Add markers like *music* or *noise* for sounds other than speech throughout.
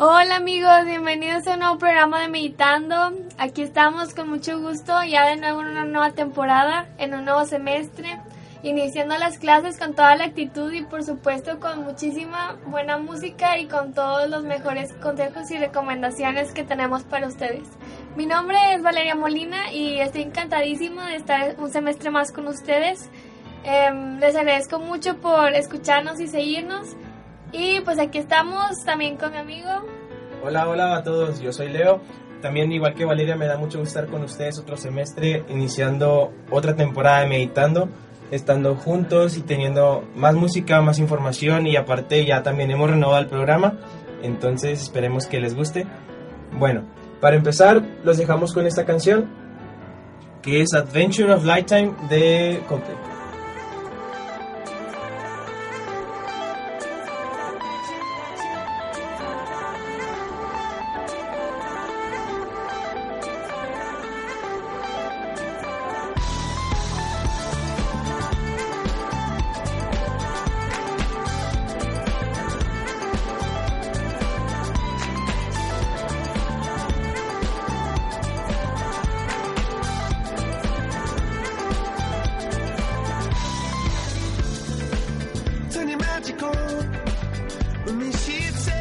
Hola amigos, bienvenidos a un nuevo programa de Meditando. Aquí estamos con mucho gusto, ya de nuevo en una nueva temporada, en un nuevo semestre, iniciando las clases con toda la actitud y por supuesto con muchísima buena música y con todos los mejores consejos y recomendaciones que tenemos para ustedes. Mi nombre es Valeria Molina y estoy encantadísima de estar un semestre más con ustedes. Em, les agradezco mucho por escucharnos y seguirnos. Y pues aquí estamos también con mi amigo. Hola, hola a todos, yo soy Leo. También igual que Valeria me da mucho gusto estar con ustedes otro semestre, iniciando otra temporada de Meditando, estando juntos y teniendo más música, más información y aparte ya también hemos renovado el programa, entonces esperemos que les guste. Bueno, para empezar los dejamos con esta canción que es Adventure of Lifetime de Coldplay. magical. When we see it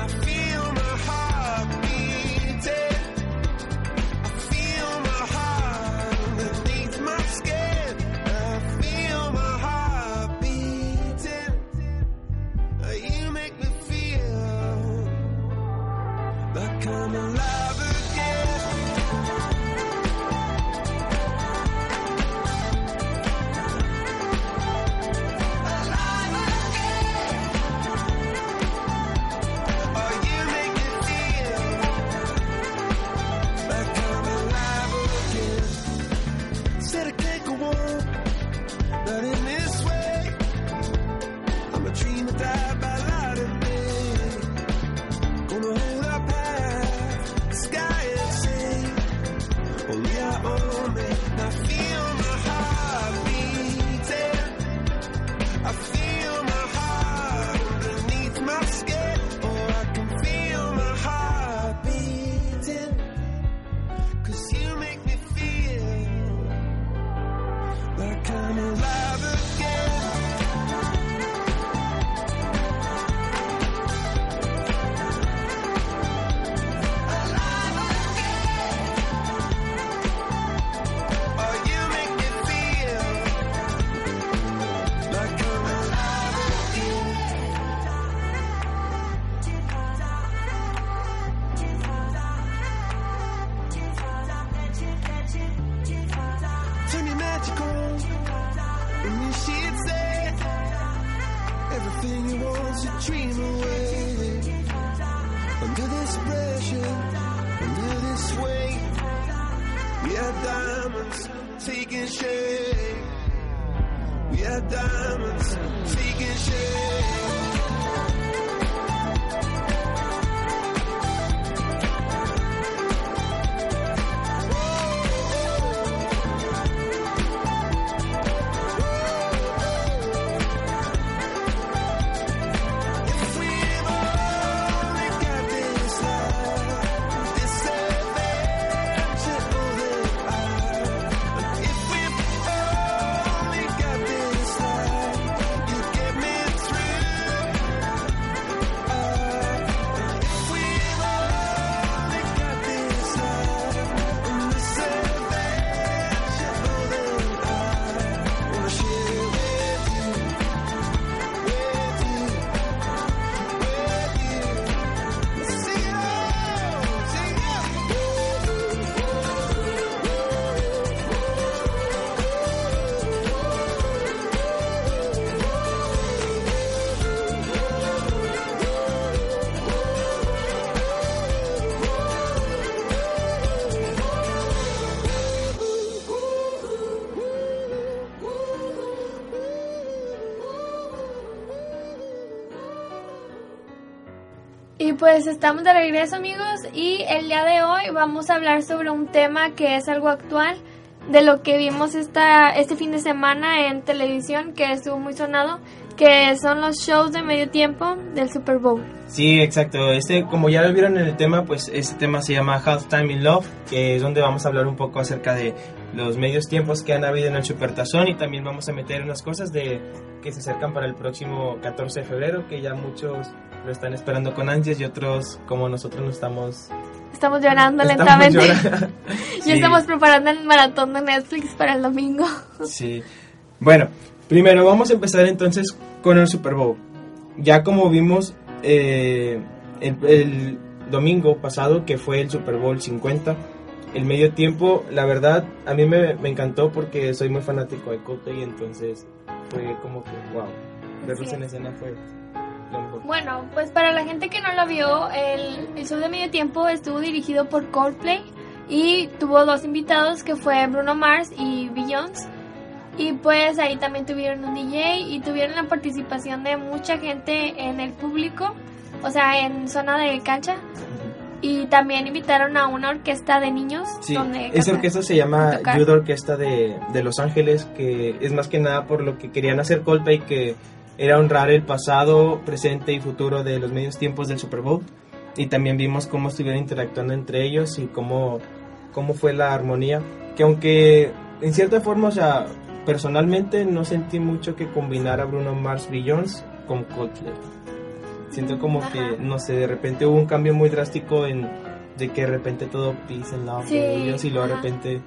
I feel And she'd say, everything you want to dream away. Under this pressure, under this weight, we are diamonds taking shape. We are diamonds taking shape. Pues estamos de regreso amigos y el día de hoy vamos a hablar sobre un tema que es algo actual de lo que vimos esta, este fin de semana en televisión que estuvo muy sonado, que son los shows de medio tiempo del Super Bowl. Sí, exacto. Este, como ya lo vieron en el tema, pues este tema se llama Halftime in Love, que es donde vamos a hablar un poco acerca de los medios tiempos que han habido en el Supertazón y también vamos a meter unas cosas de que se acercan para el próximo 14 de febrero, que ya muchos lo están esperando con ansias y otros como nosotros no estamos Estamos llorando estamos lentamente. llorando. *laughs* *laughs* Sí. estamos preparando el maratón de Netflix para el domingo. *laughs* Sí. Bueno, primero vamos a empezar entonces con el Super Bowl. Ya como vimos eh, el, el domingo pasado, que fue el Super Bowl 50, el medio tiempo, la verdad, a mí me, me encantó porque soy muy fanático de Coldplay, entonces fue como que, wow, verlos en es. escena fue. Bueno, pues para la gente que no lo vio, el, el show de medio tiempo estuvo dirigido por Coldplay y tuvo dos invitados que fue Bruno Mars y Beyoncé. Y pues ahí también tuvieron un DJ y tuvieron la participación de mucha gente en el público, o sea, en zona de cancha. Y también invitaron a una orquesta de niños. Sí, donde esa orquesta se llama. Youth Orquesta de, de Los Ángeles, que es más que nada por lo que querían hacer Coldplay, que era honrar el pasado, presente y futuro de los medios tiempos del Super Bowl. Y también vimos cómo estuvieron interactuando entre ellos y cómo, cómo fue la armonía. Que aunque en cierta forma, o sea, personalmente no sentí mucho que combinara Bruno Mars Beyoncé con Coldplay. Siento como Ajá. que, no sé, de repente hubo un cambio muy drástico en de que de repente todo peace and love Sí, y luego de repente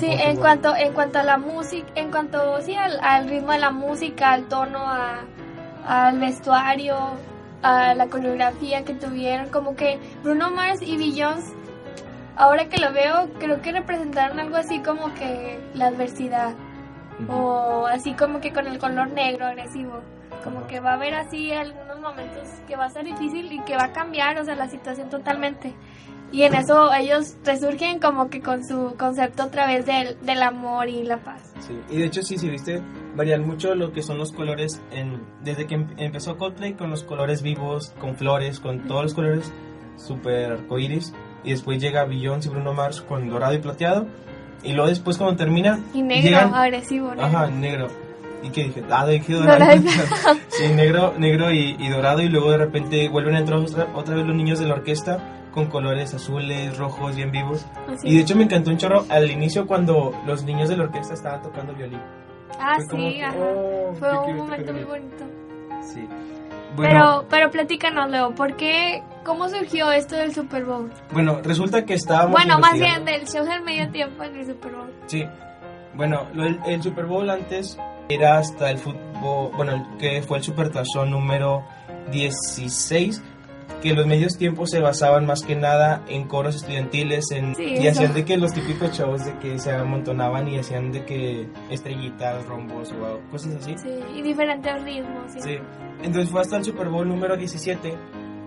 Sí, en cuanto, en cuanto a la música, en cuanto sí, al, al ritmo de la música, al tono, a- al vestuario, a la coreografía que tuvieron, como que Bruno Mars y Beyoncé, ahora que lo veo, creo que representaron algo así como que la adversidad, Ujú. o así como que con el color negro agresivo, como que va a haber así algunos momentos que va a ser difícil y que va a cambiar, o sea, la situación totalmente. Y en eso ellos resurgen como que con su concepto otra vez del, del amor y la paz. Sí, y de hecho sí, si viste, varían mucho lo que son los colores en, desde que em- empezó Coldplay con los colores vivos, con flores, con todos los colores super arcoíris y después llega Beyoncé y Bruno Mars con dorado y plateado y luego después cuando termina Y negro, llegan- agresivo. negro. Ajá, negro. ¿Y qué dije? Ah, dije dorado. Dorado. *laughs* sí, negro, negro y, y dorado. Y luego de repente vuelven a entrar otra, otra vez los niños de la orquesta con colores azules, rojos, bien vivos. Así. Y de hecho me encantó un chorro al inicio cuando los niños de la orquesta estaban tocando violín. ah, Fue sí, que, ajá. oh, Fue un momento muy bonito. Sí. Pero, pero platícanos, Leo, ¿por qué, cómo surgió esto del Super Bowl? Bueno, resulta que estábamos. Bueno, más bien del show del medio tiempo en el Super Bowl. Sí. Bueno, el, el Super Bowl antes era hasta el fútbol. Bueno, que fue el Super Tazón número 16. Que los medios tiempos se basaban más que nada en coros estudiantiles en, Sí, y eso. hacían de que los típicos shows de que se amontonaban y hacían de que estrellitas, rombos o cosas así. Sí, y diferentes ritmos. Sí. Sí. Entonces fue hasta el Super Bowl número 17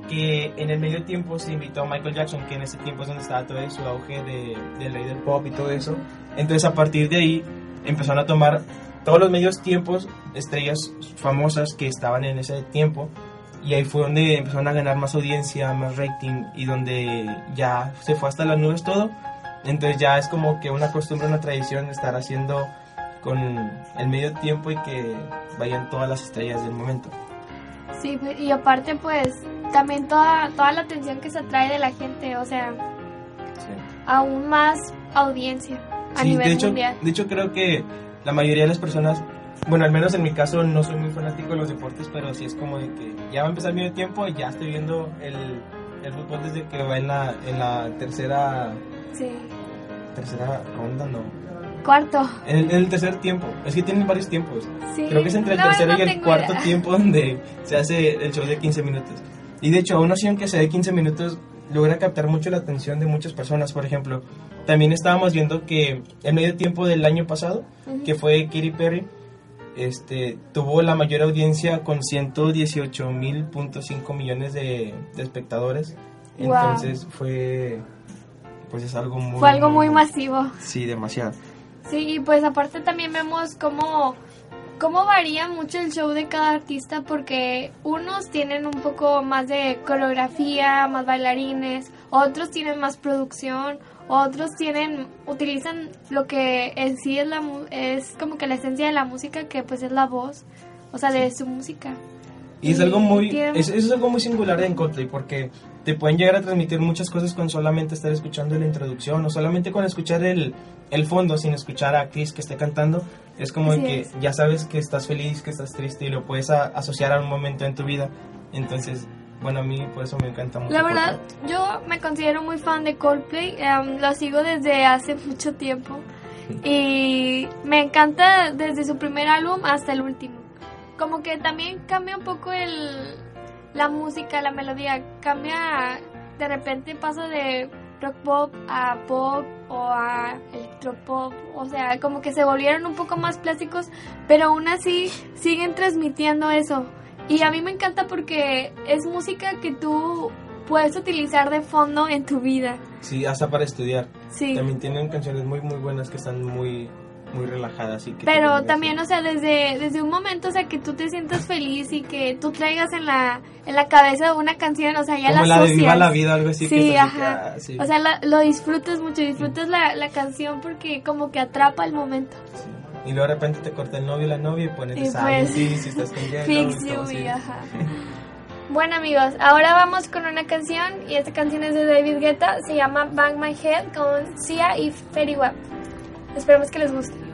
que en el medio tiempo se invitó a Michael Jackson, que en ese tiempo es donde estaba todo su auge de, del rey del pop y todo eso. Entonces a partir de ahí empezaron a tomar todos los medios tiempos, estrellas famosas que estaban en ese tiempo. Y ahí fue donde empezaron a ganar más audiencia, más rating y donde ya se fue hasta las nubes todo. Entonces ya es como que una costumbre, una tradición estar haciendo con el medio tiempo y que vayan todas las estrellas del momento. Sí, pues, y aparte, pues, también toda, toda la atención que se atrae de la gente, o sea, aún más audiencia a Sí, nivel de hecho, mundial. de hecho creo que la mayoría de las personas, bueno, al menos en mi caso no soy muy fanático de los deportes, pero sí es como de que ya va a empezar medio tiempo y ya estoy viendo el, el fútbol desde que va en la, en la tercera, Sí. tercera ronda, no. Cuarto. En el, el tercer tiempo, es que tienen varios tiempos. Sí. Creo que es entre el verdad tercero y no el cuarto idea. tiempo donde se hace el show de 15 minutos. Y de hecho, aún así, aunque sea de 15 minutos, logra captar mucho la atención de muchas personas. Por ejemplo, también estábamos viendo que el medio tiempo del año pasado, Ujú. que fue Katy Perry, este, tuvo la mayor audiencia con 118.5 millones de, de espectadores. Wow. Entonces fue, pues es algo muy... Fue algo muy masivo. Sí, demasiado. Sí, y pues aparte también vemos cómo cómo varía mucho el show de cada artista porque unos tienen un poco más de coreografía, más bailarines, otros tienen más producción, otros tienen utilizan lo que en sí es la es como que la esencia de la música que pues es la voz, o sea, de su música. Y es algo muy, es, es algo muy singular en Coldplay porque te pueden llegar a transmitir muchas cosas con solamente estar escuchando la introducción o solamente con escuchar el, el fondo sin escuchar a Chris que esté cantando. Es como que es. ya sabes que estás feliz, que estás triste y lo puedes a- asociar a un momento en tu vida. Entonces, bueno, a mí por eso me encanta mucho. La verdad, Coldplay. yo me considero muy fan de Coldplay, em, lo sigo desde hace mucho tiempo *laughs* y me encanta desde su primer álbum hasta el último. Como que también cambia un poco el, la música, la melodía, cambia, de repente pasa de rock pop a pop o a electropop, o sea, como que se volvieron un poco más plásticos, pero aún así siguen transmitiendo eso. Y a mí me encanta porque es música que tú puedes utilizar de fondo en tu vida. Sí, hasta para estudiar. Sí. También tienen canciones muy, muy buenas que están muy, muy relajadas. Y que Pero también, así. o sea, desde, desde un momento, o sea, que tú te sientas feliz y que tú traigas en la, en la cabeza una canción, o sea, ya Como la la de asocias. Viva la Vida, algo así. que Sí, que, ajá. ah, sí. O sea, la- lo disfrutas mucho, disfrutas la, la canción porque como que atrapa el momento. Sí. Y luego de repente te corta el novio o la novia y pones esa pues, sí, si estás con *laughs* y Fix you, así. y ajá. *laughs* Bueno amigos, ahora vamos con una canción y esta canción es de David Guetta, se llama Bang My Head con Sia y Fetty Wap. Esperemos que les guste.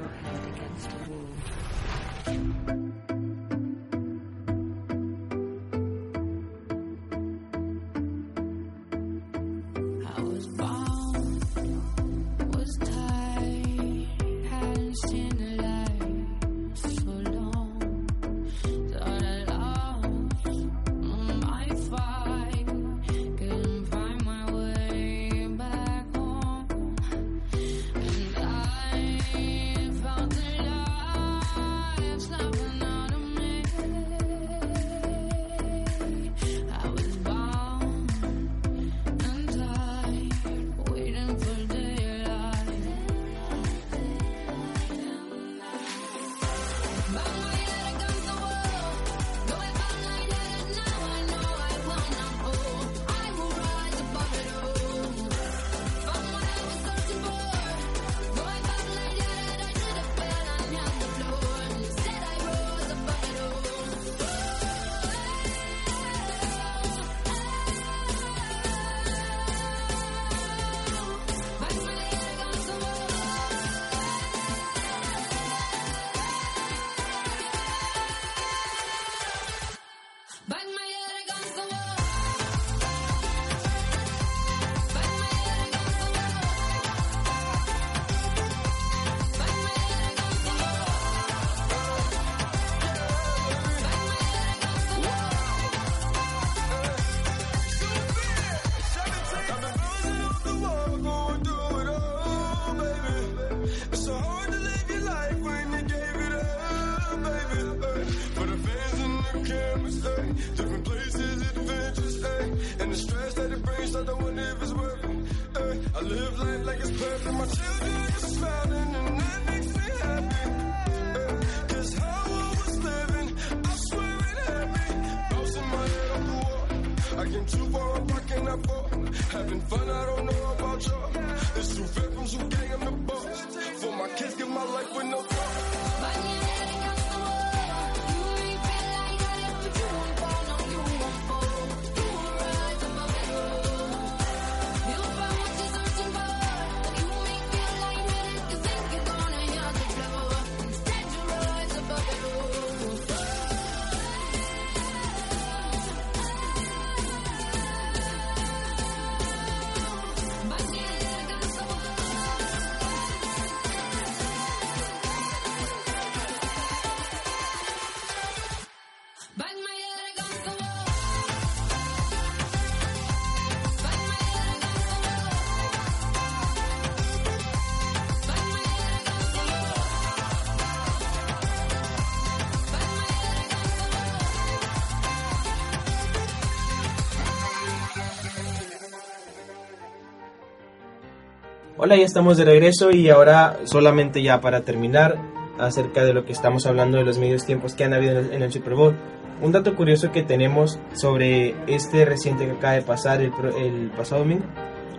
Can't give my life with no talk. Hola, ya estamos de regreso y ahora solamente ya para terminar, acerca de lo que estamos hablando de los medios tiempos que han habido en el, Super Bowl. Un dato curioso que tenemos sobre este reciente que acaba de pasar el, el pasado domingo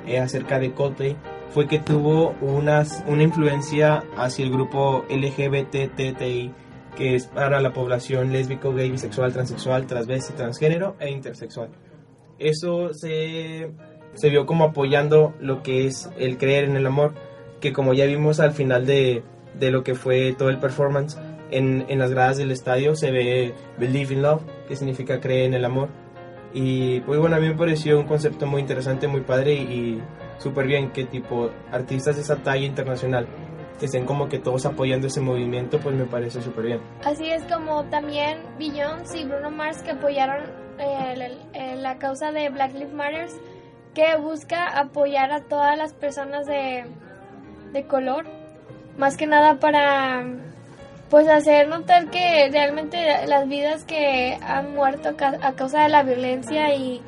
eh, acerca de Coldplay fue que tuvo unas, una influencia hacia el grupo LGBTTI que es para la población lésbico, gay, bisexual, transexual, transvesti, transgénero e intersexual. Eso se, se vio como apoyando lo que es el creer en el amor, que como ya vimos al final de, de lo que fue todo el performance, en, en las gradas del estadio se ve Believe in Love, que significa creer en el amor. Y pues bueno, a mí me pareció un concepto muy interesante, muy padre y, y súper bien que tipo artistas de esa talla internacional que estén como que todos apoyando ese movimiento, pues me parece súper bien. Así es como también Beyoncé y Bruno Mars que apoyaron eh, el- la causa de Black Lives Matter, que busca apoyar a todas las personas de, de color, más que nada para pues hacer notar que realmente las vidas que han muerto a ca- a causa de la violencia y,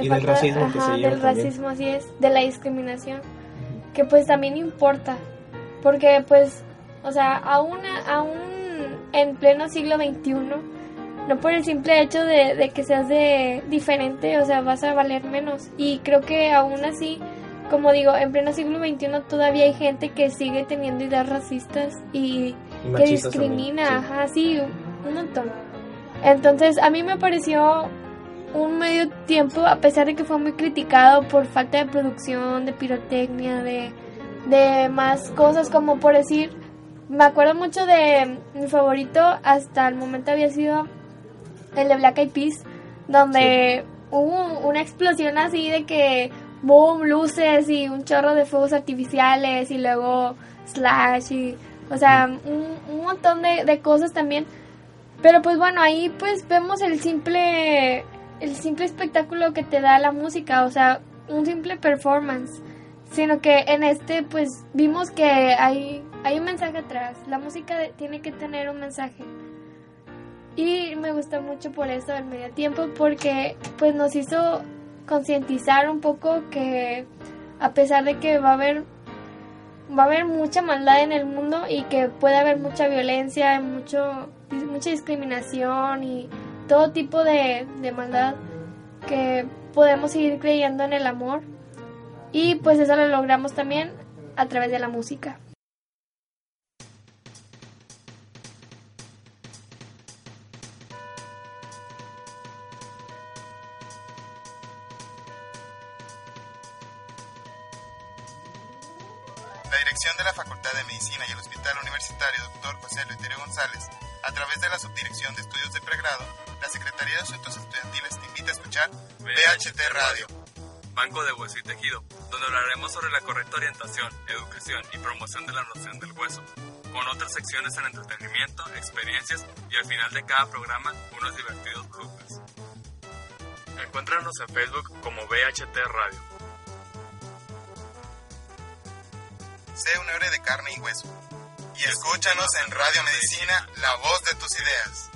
Y del racismo que se ajá, lleva del también. racismo así es de la discriminación que pues también importa porque pues o sea aún aún en pleno siglo XXI no por el simple hecho de, de que seas de diferente o sea vas a valer menos y creo que aún así como digo en pleno siglo XXI todavía hay gente que sigue teniendo ideas racistas y Y que machistas también, discrimina, sí. ajá, sí, un montón. Entonces, a mí me pareció un medio tiempo, a pesar de que fue muy criticado por falta de producción, de pirotecnia, de, de más cosas, como por decir, me acuerdo mucho de mi favorito, hasta el momento había sido el de Black Eyed Peas, donde hubo una explosión así de que boom, luces y un chorro de fuegos artificiales y luego slash y o sea, un, un montón de, de cosas también. Pero pues bueno, ahí pues vemos el simple el simple espectáculo que te da la música, o sea, un simple performance. Sino que en este pues vimos que hay hay un mensaje atrás. La música tiene que tener un mensaje. Y me gustó mucho por eso el medio tiempo porque pues nos hizo concientizar un poco que a pesar de que va a haber va a haber mucha maldad en el mundo y que puede haber mucha violencia, mucho mucha discriminación y todo tipo de, de maldad que podemos seguir creyendo en el amor y pues eso lo logramos también a través de la música. De la Facultad de Medicina y el Hospital Universitario Dr. José Luiterio González, a través de la Subdirección de Estudios de Pregrado, la Secretaría de Asuntos Estudiantiles te invita a escuchar BHT Radio. Banco de Hueso y Tejido, donde hablaremos sobre la correcta orientación, educación y promoción de la noción del hueso, con otras secciones en entretenimiento, experiencias y al final de cada programa unos divertidos bloopers. Encuéntranos en Facebook como BHT Radio. Sé un héroe de carne y hueso. Y escúchanos en Radio Medicina, la voz de tus ideas.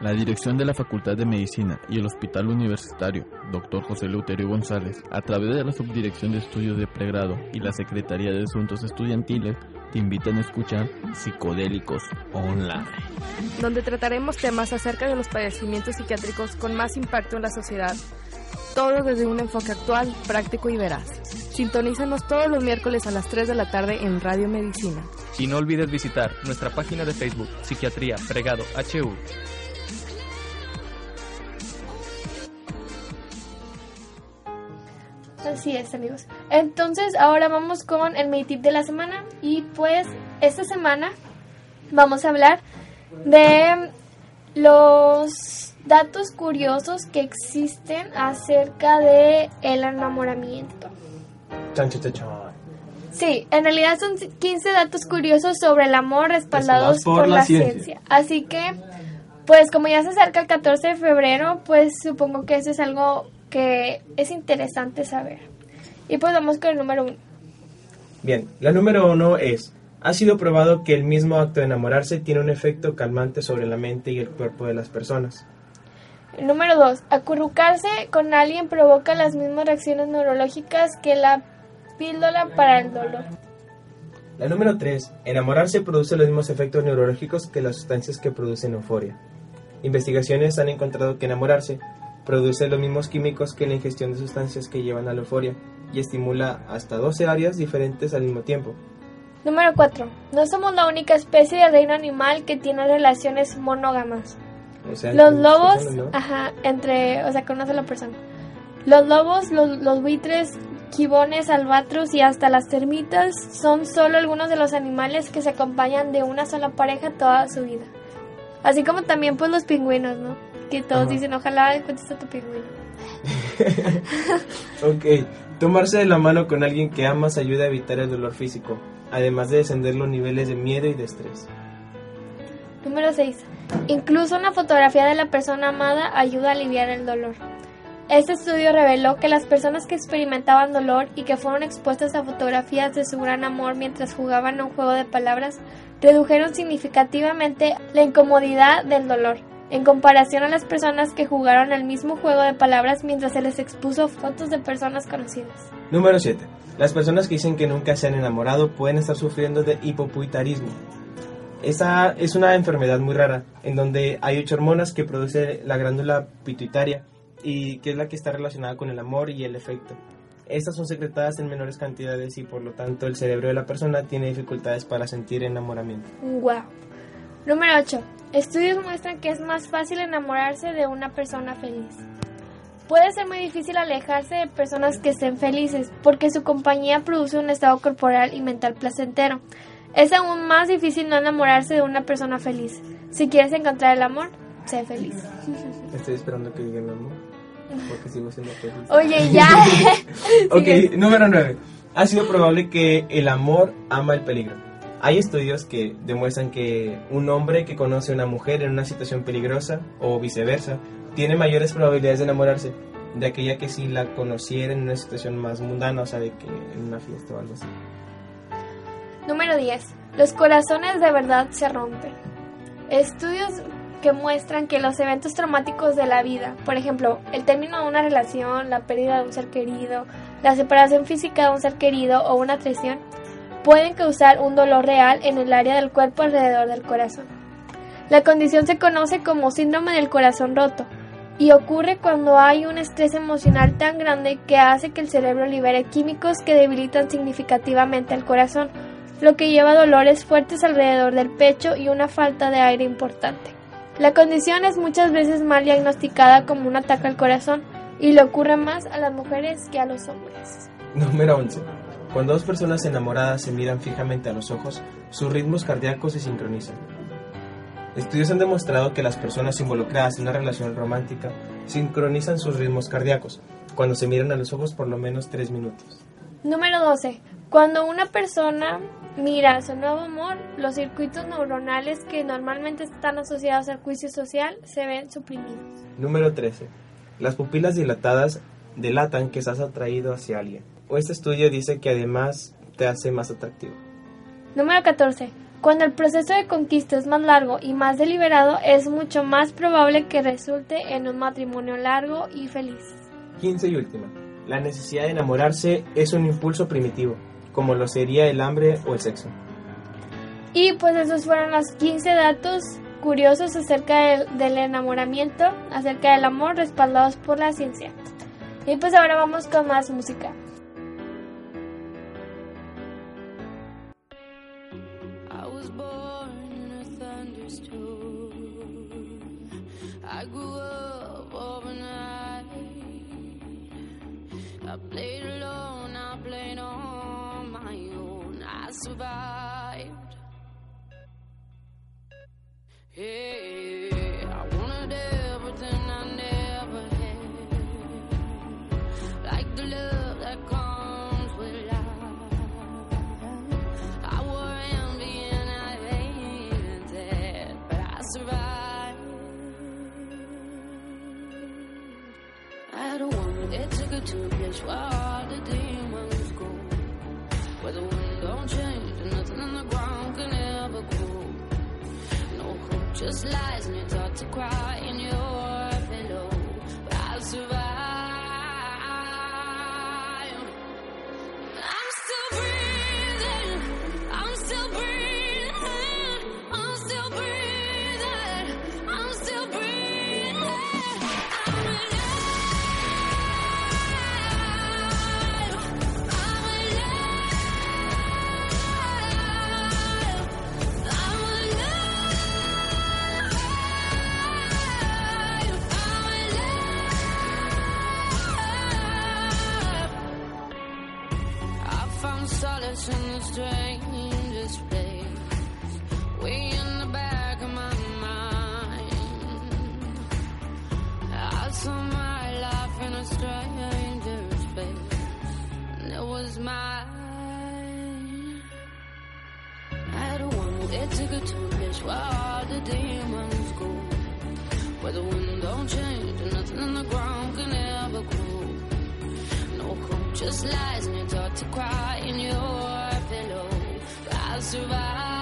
La dirección de la Facultad de Medicina y el Hospital Universitario Dr. José Leuterio González, a través de la Subdirección de Estudios de Pregrado y la Secretaría de Asuntos Estudiantiles, te invitan a escuchar Psicodélicos Online. donde trataremos temas acerca de los padecimientos psiquiátricos con más impacto en la sociedad. Todo desde un enfoque actual, práctico y veraz. Sintonízanos todos los miércoles a las 3 de la tarde en Radio Medicina. Y no olvides visitar nuestra página de Facebook, Psiquiatría Pregado HU. Así es, amigos. Entonces, ahora vamos con el Meditip de la semana. Y pues, esta semana vamos a hablar de los datos curiosos que existen acerca de el enamoramiento. Sí, en realidad son 15 datos curiosos sobre el amor respaldados Respaldados por por, la la, ciencia. ciencia. Así que, pues como ya se acerca el 14 de febrero, pues supongo que eso es algo que es interesante saber. Y pues vamos con el número uno. Bien, la número uno es, ha sido probado que el mismo acto de enamorarse tiene un efecto calmante sobre la mente y el cuerpo de las personas. Número 2. Acurrucarse con alguien provoca las mismas reacciones neurológicas que la píldora para el dolor. La número 3. Enamorarse produce los mismos efectos neurológicos que las sustancias que producen euforia. Investigaciones han encontrado que enamorarse produce los mismos químicos que la ingestión de sustancias que llevan a la euforia y estimula hasta 12 áreas diferentes al mismo tiempo. Número 4. No somos la única especie del reino animal que tiene relaciones monógamas. O sea, Los lobos, personas, ¿no? ajá, entre, o sea, con una sola persona. Los lobos, los, los buitres, gibones, albatros y hasta las termitas son solo algunos de los animales que se acompañan de una sola pareja toda su vida. Así como también pues los pingüinos, ¿no? Que todos Ajá. dicen, ojalá encuentres a tu pingüino. *laughs* Ok, tomarse de la mano con alguien que amas ayuda a evitar el dolor físico, además de descender los niveles de miedo y de estrés. Número 6. Incluso una fotografía de la persona amada ayuda a aliviar el dolor. Este estudio reveló que las personas que experimentaban dolor y que fueron expuestas a fotografías de su gran amor mientras jugaban a un juego de palabras redujeron significativamente la incomodidad del dolor, en comparación a las personas que jugaron el mismo juego de palabras mientras se les expuso fotos de personas conocidas. Número 7. Las personas que dicen que nunca se han enamorado pueden estar sufriendo de hipopuitarismo. Esa es una enfermedad muy rara, en donde hay ocho hormonas que produce la glándula pituitaria y que es la que está relacionada con el amor y el efecto. Estas son secretadas en menores cantidades y por lo tanto el cerebro de la persona tiene dificultades para sentir enamoramiento. Wow. Número 8. Estudios muestran que es más fácil enamorarse de una persona feliz. Puede ser muy difícil alejarse de personas que estén felices porque su compañía produce un estado corporal y mental placentero. Es aún más difícil no enamorarse de una persona feliz. Si quieres encontrar el amor, sé feliz. Estoy esperando que llegue mi amor, porque sigo siendo feliz. Oye, *laughs* ya. Ok, número 9. Ha sido probable que el amor ama el peligro. Hay estudios que demuestran que un hombre que conoce a una mujer en una situación peligrosa o viceversa tiene mayores probabilidades de enamorarse de aquella que si la conociera en una situación más mundana, o sea, de que en una fiesta o algo así. Número 10. Los corazones de verdad se rompen. Estudios que muestran que los eventos traumáticos de la vida, por ejemplo, el término de una relación, la pérdida de un ser querido, la separación física de un ser querido o una traición, pueden causar un dolor real en el área del cuerpo alrededor del corazón. La condición se conoce como síndrome del corazón roto y ocurre cuando hay un estrés emocional tan grande que hace que el cerebro libere químicos que debilitan significativamente al corazón, lo que lleva dolores fuertes alrededor del pecho y una falta de aire importante. La condición es muchas veces mal diagnosticada como un ataque al corazón y le ocurre más a las mujeres que a los hombres. Número 11. Cuando dos personas enamoradas se miran fijamente a los ojos, sus ritmos cardíacos se sincronizan. Estudios han demostrado que las personas involucradas en una relación romántica sincronizan sus ritmos cardíacos cuando se miran a los ojos por lo menos 3 minutos. Número 12. Cuando una persona mira a su nuevo amor, los circuitos neuronales que normalmente están asociados al juicio social se ven suprimidos. Número 13. Las pupilas dilatadas delatan que estás atraído hacia alguien. O este estudio dice que además te hace más atractivo. Número 14. Cuando el proceso de conquista es más largo y más deliberado, es mucho más probable que resulte en un matrimonio largo y feliz. 15 y última. La necesidad de enamorarse es un impulso primitivo, como lo sería el hambre o el sexo. Y pues esos fueron los 15 datos curiosos acerca del, del enamoramiento, acerca del amor, respaldados por la ciencia. Y pues ahora vamos con más música. Grew up overnight. I played alone, I played on my own. I survived. Hey, lost in the strangest place. Way in the back of my mind. I saw my life in a stranger's face. And it was mine. I had a one way ticket to a place where all the demons go. Where the wind don't change and nothing in the ground just lies and you're taught to cry in your pillow. I'll survive.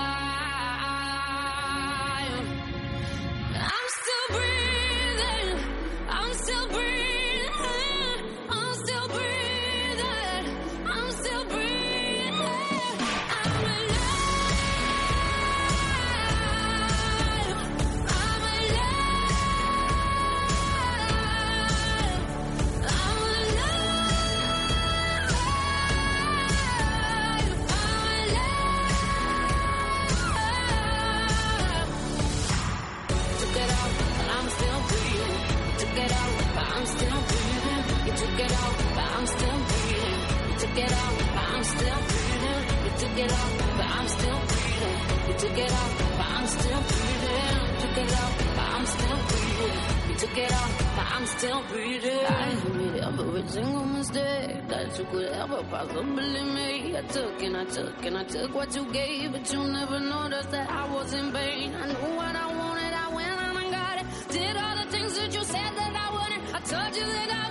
I'm still breathing. I admit every single mistake that you could ever possibly make. I took and I took and I took what you gave, but you never noticed that I was in vain. I knew what I wanted, I went and I got it. Did all the things that you said that I wouldn't. I told you that I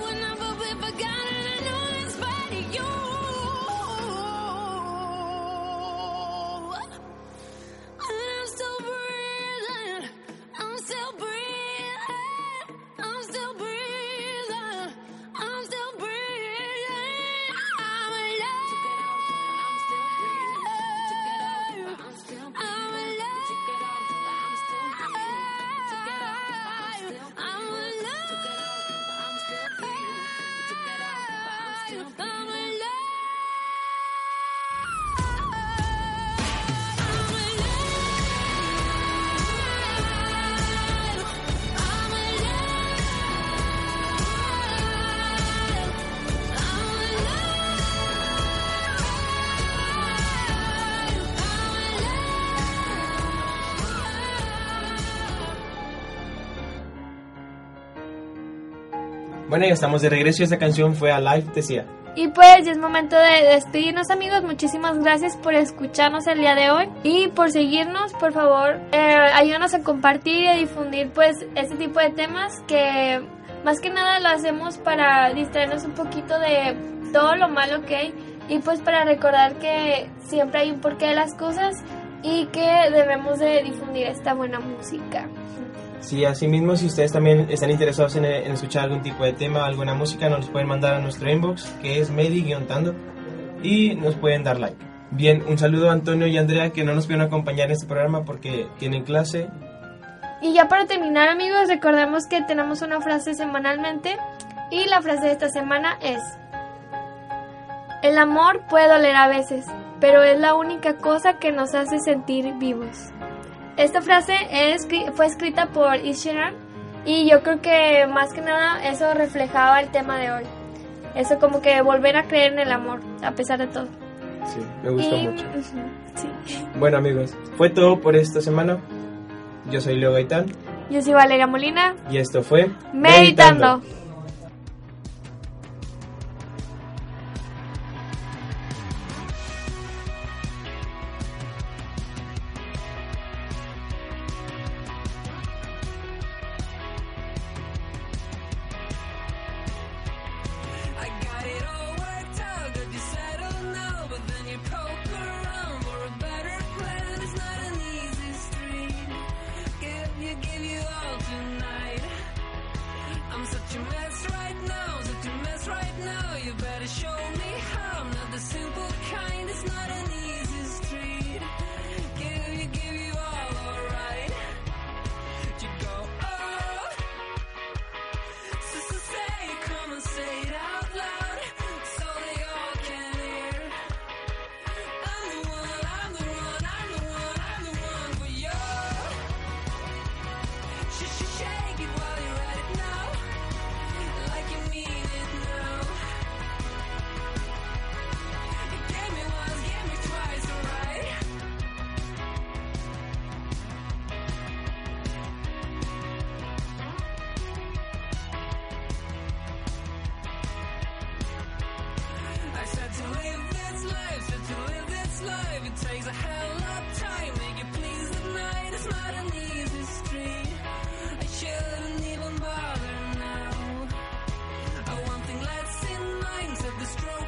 Bueno, ya estamos de regreso. Esta canción fue a live, decía. Y pues ya es momento de despedirnos amigos. Muchísimas gracias por escucharnos el día de hoy y por seguirnos. Por favor, eh, ayúdanos a compartir y a difundir pues este tipo de temas que más que nada lo hacemos para distraernos un poquito de todo lo malo que hay y pues para recordar que siempre hay un porqué de las cosas y que debemos de difundir esta buena música. Sí, asimismo, si ustedes también están interesados en, escuchar algún tipo de tema, alguna música, nos pueden mandar a nuestro inbox, que es medi-tando, y nos pueden dar like. Bien, un saludo a Antonio y Andrea, que no nos pudieron acompañar en este programa porque tienen clase. Y ya para terminar amigos, recordemos que tenemos una frase semanalmente y la frase de esta semana es, el amor puede doler a veces, pero es la única cosa que nos hace sentir vivos. Esta frase es, fue escrita por Ishiran y yo creo que más que nada eso reflejaba el tema de hoy. Eso como que volver a creer en el amor, a pesar de todo. Sí, me gustó Y- mucho. sí. Bueno amigos, fue todo por esta semana. Yo soy Leo Gaitán Yo soy Valeria Molina, y esto fue meditando. lives and to live this life. It takes a hell of time. Make you please at night. It's not an easy street. I shouldn't even bother now. I want thing less in mind. Said the strong.